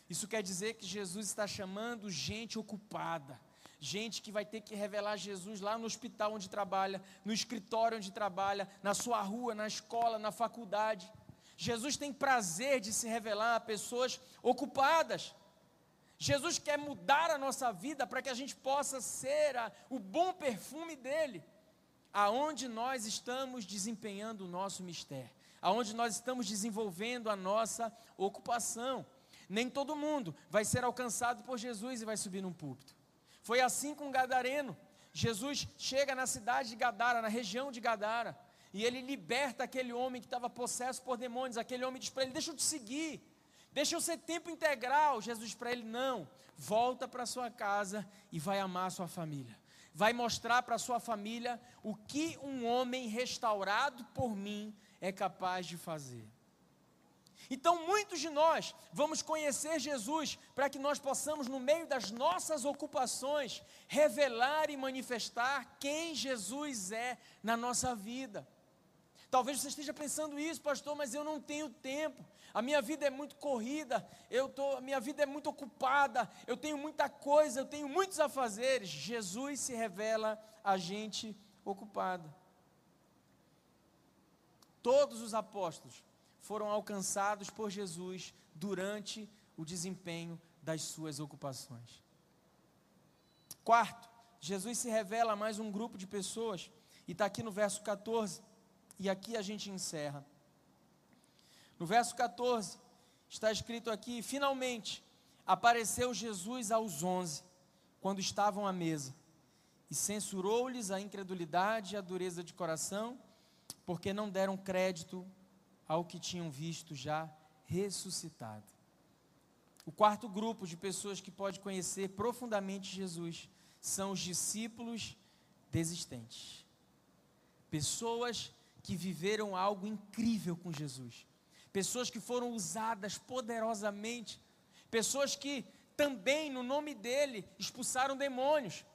[SPEAKER 2] Isso quer dizer que Jesus está chamando gente ocupada, gente que vai ter que revelar Jesus lá no hospital onde trabalha, no escritório onde trabalha, na sua rua, na escola, na faculdade. Jesus tem prazer de se revelar a pessoas ocupadas. Jesus quer mudar a nossa vida para que a gente possa ser a, o bom perfume dele, aonde nós estamos desempenhando o nosso mistério, aonde nós estamos desenvolvendo a nossa ocupação. Nem todo mundo vai ser alcançado por Jesus e vai subir num púlpito. Foi assim com o Gadareno. Jesus chega na cidade de Gadara, na região de Gadara. E ele liberta aquele homem que estava possesso por demônios. Aquele homem diz para ele: Deixa eu te seguir, deixa eu ser tempo integral. Jesus para ele: Não, volta para sua casa e vai amar a sua família. Vai mostrar para sua família o que um homem restaurado por mim é capaz de fazer. Então, muitos de nós vamos conhecer Jesus para que nós possamos, no meio das nossas ocupações, revelar e manifestar quem Jesus é na nossa vida. Talvez você esteja pensando isso, pastor, mas eu não tenho tempo. A minha vida é muito corrida, eu tô, a minha vida é muito ocupada, eu tenho muita coisa, eu tenho muitos afazeres. Jesus se revela a gente ocupada. Todos os apóstolos foram alcançados por Jesus durante o desempenho das suas ocupações. Quarto, Jesus se revela a mais um grupo de pessoas, e está aqui no verso 14 e aqui a gente encerra. No verso 14, está escrito aqui: Finalmente apareceu Jesus aos onze, quando estavam à mesa, e censurou-lhes a incredulidade e a dureza de coração, porque não deram crédito ao que tinham visto já ressuscitado. O quarto grupo de pessoas que pode conhecer profundamente Jesus são os discípulos desistentes. Pessoas que viveram algo incrível com Jesus, pessoas que foram usadas poderosamente, pessoas que também no nome dele expulsaram demônios,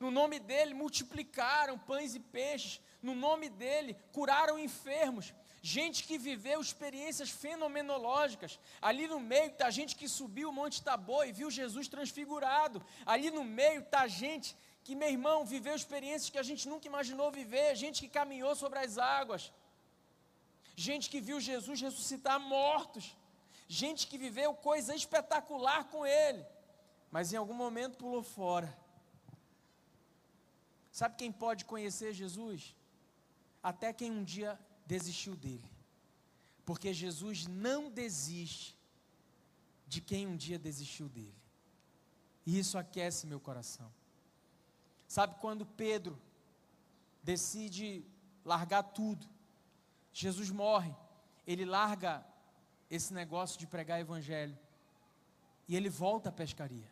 [SPEAKER 2] no nome dele multiplicaram pães e peixes, no nome dele curaram enfermos, gente que viveu experiências fenomenológicas. Ali no meio está gente que subiu o Monte Tabor e viu Jesus transfigurado. Ali no meio está gente que, meu irmão, viveu experiências que a gente nunca imaginou viver, gente que caminhou sobre as águas, gente que viu Jesus ressuscitar mortos, gente que viveu coisa espetacular com Ele, mas em algum momento pulou fora. Sabe quem pode conhecer Jesus? Até quem um dia desistiu dele. Porque Jesus não desiste de quem um dia desistiu dele. E isso aquece meu coração. Sabe quando Pedro decide largar tudo? Jesus morre, ele larga esse negócio de pregar evangelho. E ele volta à pescaria.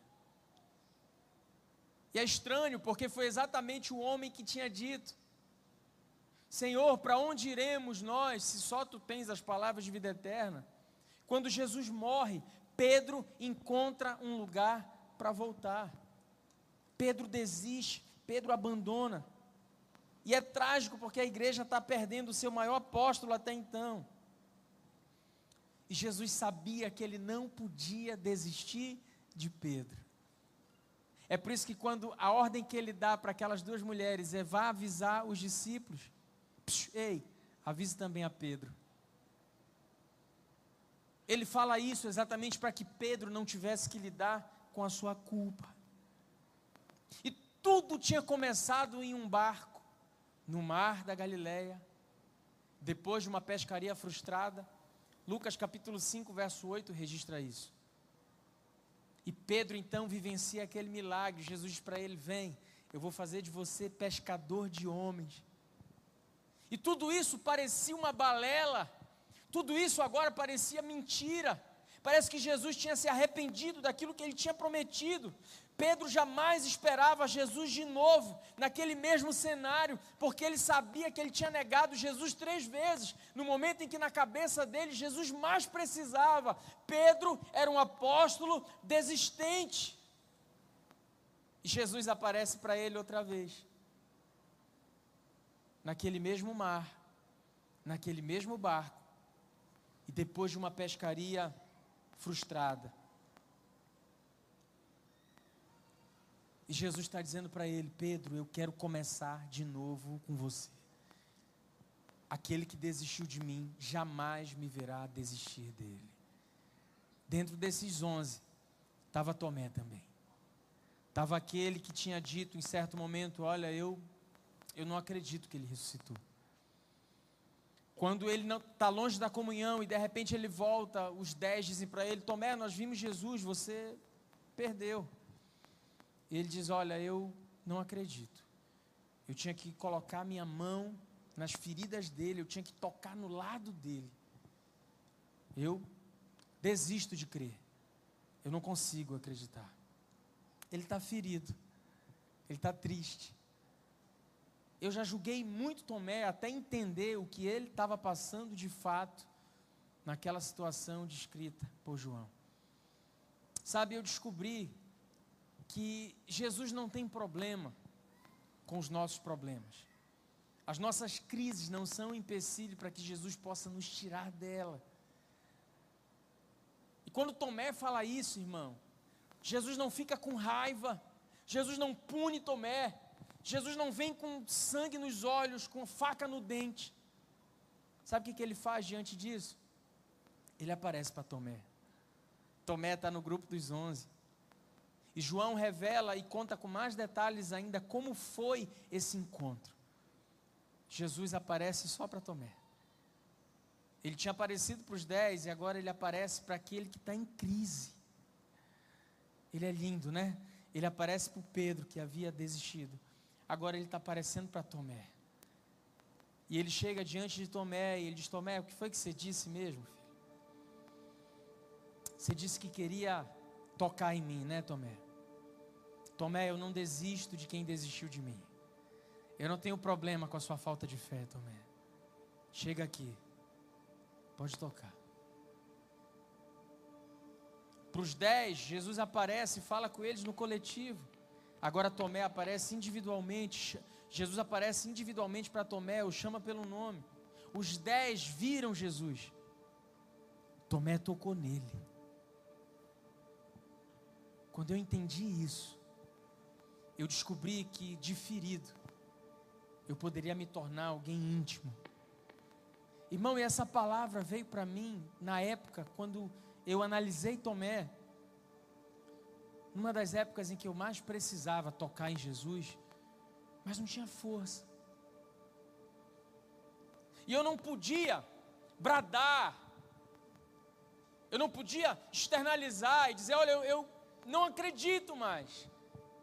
[SPEAKER 2] E é estranho, porque foi exatamente o homem que tinha dito: Senhor, para onde iremos nós, se só tu tens as palavras de vida eterna? Quando Jesus morre, Pedro encontra um lugar para voltar. Pedro desiste, Pedro abandona. E é trágico porque a igreja está perdendo o seu maior apóstolo até então. E Jesus sabia que ele não podia desistir de Pedro. É por isso que quando a ordem que ele dá para aquelas duas mulheres é vá avisar os discípulos, psh, ei, avise também a Pedro. Ele fala isso exatamente para que Pedro não tivesse que lidar com a sua culpa. E tudo tinha começado em um barco, no mar da Galileia, depois de uma pescaria frustrada. Lucas capítulo 5, verso 8 registra isso. E Pedro então vivencia aquele milagre. Jesus diz para ele: Vem, eu vou fazer de você pescador de homens. E tudo isso parecia uma balela, tudo isso agora parecia mentira. Parece que Jesus tinha se arrependido daquilo que ele tinha prometido. Pedro jamais esperava Jesus de novo, naquele mesmo cenário, porque ele sabia que ele tinha negado Jesus três vezes, no momento em que na cabeça dele Jesus mais precisava. Pedro era um apóstolo desistente. E Jesus aparece para ele outra vez, naquele mesmo mar, naquele mesmo barco, e depois de uma pescaria frustrada E Jesus está dizendo para ele: Pedro, eu quero começar de novo com você. Aquele que desistiu de mim jamais me verá desistir dele. Dentro desses onze, estava Tomé também. Estava aquele que tinha dito em certo momento: Olha, eu, eu não acredito que ele ressuscitou. Quando ele está longe da comunhão e de repente ele volta, os dez dizem para ele: Tomé, nós vimos Jesus, você perdeu. Ele diz: Olha, eu não acredito. Eu tinha que colocar minha mão nas feridas dele, eu tinha que tocar no lado dele. Eu desisto de crer. Eu não consigo acreditar. Ele está ferido. Ele está triste. Eu já julguei muito Tomé até entender o que ele estava passando de fato naquela situação descrita por João. Sabe, eu descobri que Jesus não tem problema com os nossos problemas. As nossas crises não são um empecilho para que Jesus possa nos tirar dela. E quando Tomé fala isso, irmão, Jesus não fica com raiva, Jesus não pune Tomé, Jesus não vem com sangue nos olhos, com faca no dente. Sabe o que, que ele faz diante disso? Ele aparece para Tomé. Tomé está no grupo dos onze. E João revela e conta com mais detalhes ainda como foi esse encontro. Jesus aparece só para Tomé. Ele tinha aparecido para os dez e agora ele aparece para aquele que está em crise. Ele é lindo, né? Ele aparece para o Pedro que havia desistido. Agora ele está aparecendo para Tomé. E ele chega diante de Tomé e ele diz: Tomé, o que foi que você disse mesmo, filho? Você disse que queria tocar em mim, né, Tomé? Tomé, eu não desisto de quem desistiu de mim. Eu não tenho problema com a sua falta de fé, Tomé. Chega aqui. Pode tocar. Para os dez, Jesus aparece e fala com eles no coletivo. Agora Tomé aparece individualmente. Jesus aparece individualmente para Tomé, o chama pelo nome. Os dez viram Jesus. Tomé tocou nele. Quando eu entendi isso, eu descobri que de ferido eu poderia me tornar alguém íntimo. Irmão, e essa palavra veio para mim na época quando eu analisei Tomé, numa das épocas em que eu mais precisava tocar em Jesus, mas não tinha força. E eu não podia bradar, eu não podia externalizar e dizer: olha, eu, eu não acredito mais.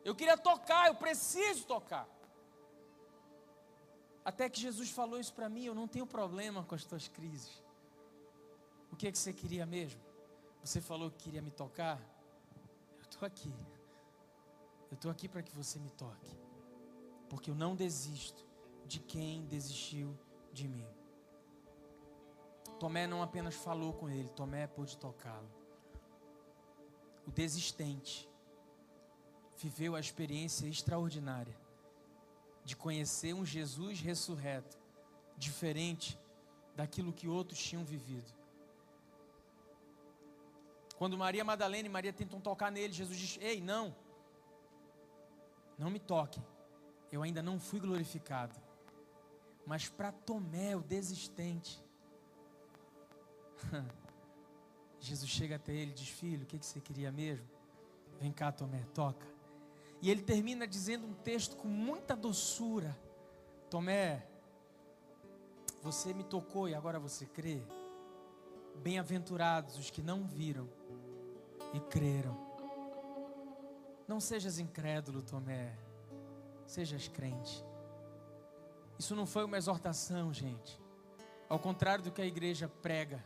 [SPEAKER 2] Eu queria tocar, eu preciso tocar. Até que Jesus falou isso para mim, eu não tenho problema com as tuas crises. O que, é que você queria mesmo? Você falou que queria me tocar? Eu estou aqui. Eu estou aqui para que você me toque. Porque eu não desisto de quem desistiu de mim. Tomé não apenas falou com ele, Tomé pôde tocá-lo. O desistente viveu a experiência extraordinária de conhecer um Jesus ressurreto, diferente daquilo que outros tinham vivido. Quando Maria Madalena e Maria tentam tocar nele, Jesus diz: Ei, não, não me toquem, eu ainda não fui glorificado. Mas para Tomé, o desistente, Jesus chega até ele e diz: Filho, o que, que você queria mesmo? Vem cá, Tomé, toca. E ele termina dizendo um texto com muita doçura: Tomé, você me tocou e agora você crê? Bem-aventurados os que não viram e creram. Não sejas incrédulo, Tomé, sejas crente. Isso não foi uma exortação, gente. Ao contrário do que a igreja prega,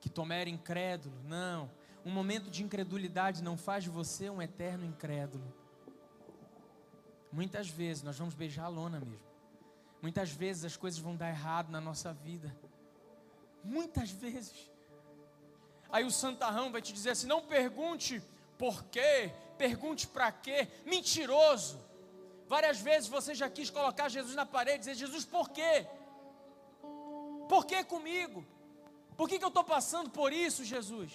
[SPEAKER 2] que Tomé era incrédulo, não. Um momento de incredulidade não faz de você um eterno incrédulo. Muitas vezes nós vamos beijar a lona mesmo. Muitas vezes as coisas vão dar errado na nossa vida. Muitas vezes. Aí o santarrão vai te dizer assim: não pergunte por quê, pergunte para quê. Mentiroso. Várias vezes você já quis colocar Jesus na parede e dizer: Jesus, por quê? Por que comigo? Por que, que eu estou passando por isso, Jesus?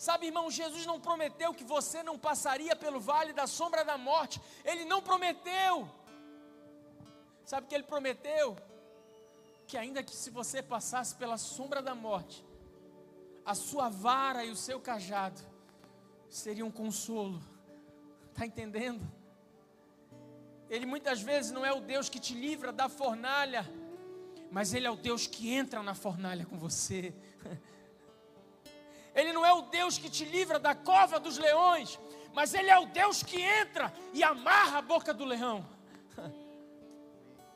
[SPEAKER 2] Sabe, irmão, Jesus não prometeu que você não passaria pelo vale da sombra da morte. Ele não prometeu. Sabe o que ele prometeu? Que ainda que se você passasse pela sombra da morte, a sua vara e o seu cajado seriam um consolo. Está entendendo? Ele muitas vezes não é o Deus que te livra da fornalha, mas Ele é o Deus que entra na fornalha com você. Ele não é o Deus que te livra da cova dos leões, mas Ele é o Deus que entra e amarra a boca do leão.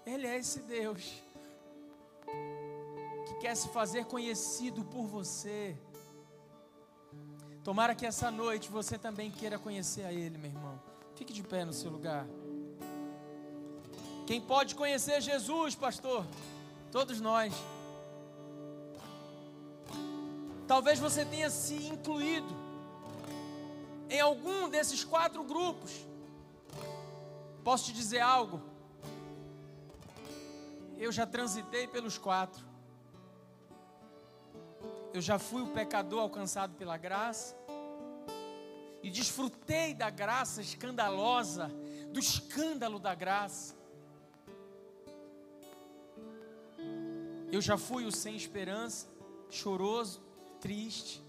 [SPEAKER 2] Ele é esse Deus que quer se fazer conhecido por você. Tomara que essa noite você também queira conhecer a Ele, meu irmão. Fique de pé no seu lugar. Quem pode conhecer Jesus, pastor? Todos nós. Talvez você tenha se incluído em algum desses quatro grupos. Posso te dizer algo? Eu já transitei pelos quatro. Eu já fui o pecador alcançado pela graça. E desfrutei da graça escandalosa, do escândalo da graça. Eu já fui o sem esperança, choroso triste.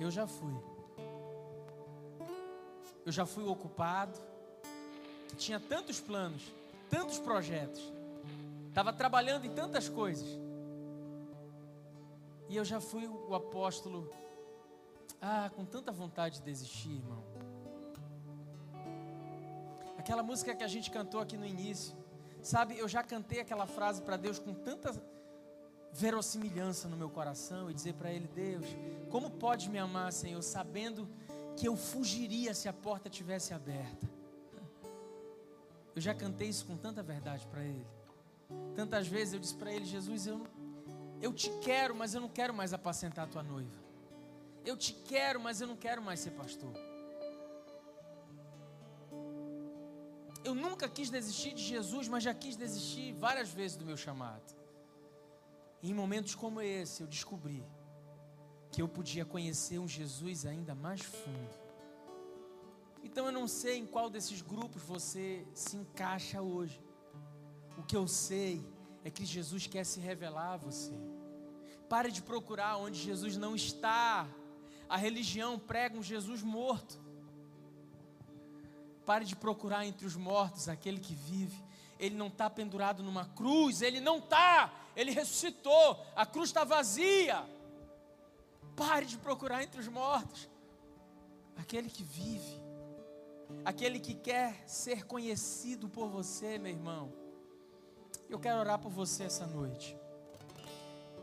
[SPEAKER 2] Eu já fui. Eu já fui ocupado. Tinha tantos planos, tantos projetos. Estava trabalhando em tantas coisas. E eu já fui o apóstolo. Ah, com tanta vontade de desistir, irmão. Aquela música que a gente cantou aqui no início. Sabe, eu já cantei aquela frase para Deus com tanta verossimilhança no meu coração e dizer para Ele: Deus, como pode me amar, Senhor, sabendo que eu fugiria se a porta tivesse aberta? Eu já cantei isso com tanta verdade para Ele. Tantas vezes eu disse para Ele: Jesus, eu, eu te quero, mas eu não quero mais apacentar a tua noiva. Eu te quero, mas eu não quero mais ser pastor. Eu nunca quis desistir de Jesus, mas já quis desistir várias vezes do meu chamado. E em momentos como esse, eu descobri que eu podia conhecer um Jesus ainda mais fundo. Então eu não sei em qual desses grupos você se encaixa hoje. O que eu sei é que Jesus quer se revelar a você. Pare de procurar onde Jesus não está. A religião prega um Jesus morto. Pare de procurar entre os mortos aquele que vive ele não está pendurado numa cruz, ele não está, ele ressuscitou, a cruz está vazia. Pare de procurar entre os mortos aquele que vive. aquele que quer ser conhecido por você, meu irmão. Eu quero orar por você essa noite.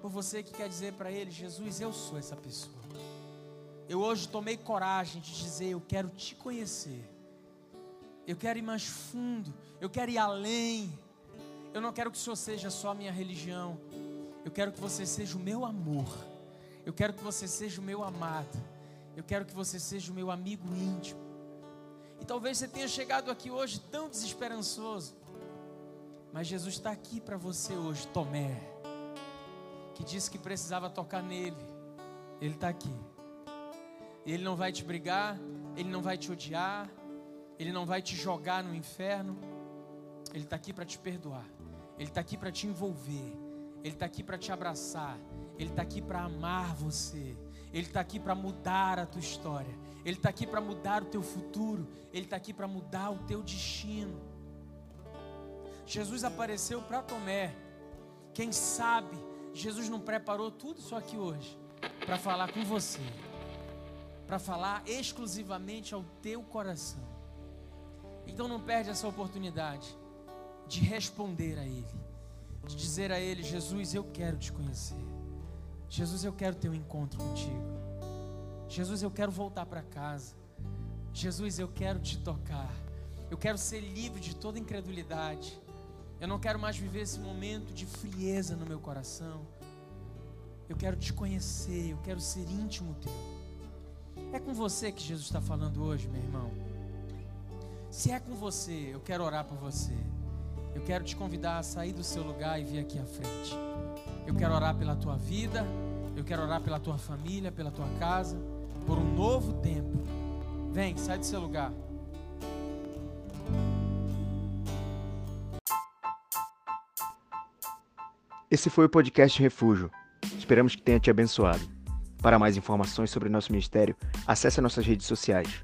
[SPEAKER 2] Por você que quer dizer para ele: Jesus, eu sou essa pessoa. Eu hoje tomei coragem de dizer: Eu quero te conhecer. Eu quero ir mais fundo. Eu quero ir além. Eu não quero que o Senhor seja só a minha religião. Eu quero que você seja o meu amor. Eu quero que você seja o meu amado. Eu quero que você seja o meu amigo íntimo. E talvez você tenha chegado aqui hoje tão desesperançoso. Mas Jesus está aqui para você hoje, Tomé, que disse que precisava tocar nele. Ele está aqui. Ele não vai te brigar, ele não vai te odiar, ele não vai te jogar no inferno. Ele está aqui para te perdoar. Ele está aqui para te envolver. Ele está aqui para te abraçar. Ele está aqui para amar você. Ele está aqui para mudar a tua história. Ele está aqui para mudar o teu futuro. Ele está aqui para mudar o teu destino. Jesus apareceu para Tomé. Quem sabe Jesus não preparou tudo isso aqui hoje para falar com você, para falar exclusivamente ao teu coração. Então não perde essa oportunidade de responder a Ele, de dizer a Ele: Jesus, eu quero te conhecer. Jesus, eu quero ter um encontro contigo. Jesus, eu quero voltar para casa. Jesus, eu quero te tocar. Eu quero ser livre de toda incredulidade. Eu não quero mais viver esse momento de frieza no meu coração. Eu quero te conhecer, eu quero ser íntimo teu. É com você que Jesus está falando hoje, meu irmão. Se é com você, eu quero orar por você. Eu quero te convidar a sair do seu lugar e vir aqui à frente. Eu quero orar pela tua vida, eu quero orar pela tua família, pela tua casa, por um novo tempo. Vem, sai do seu lugar.
[SPEAKER 1] Esse foi o podcast Refúgio. Esperamos que tenha te abençoado. Para mais informações sobre nosso ministério, acesse nossas redes sociais.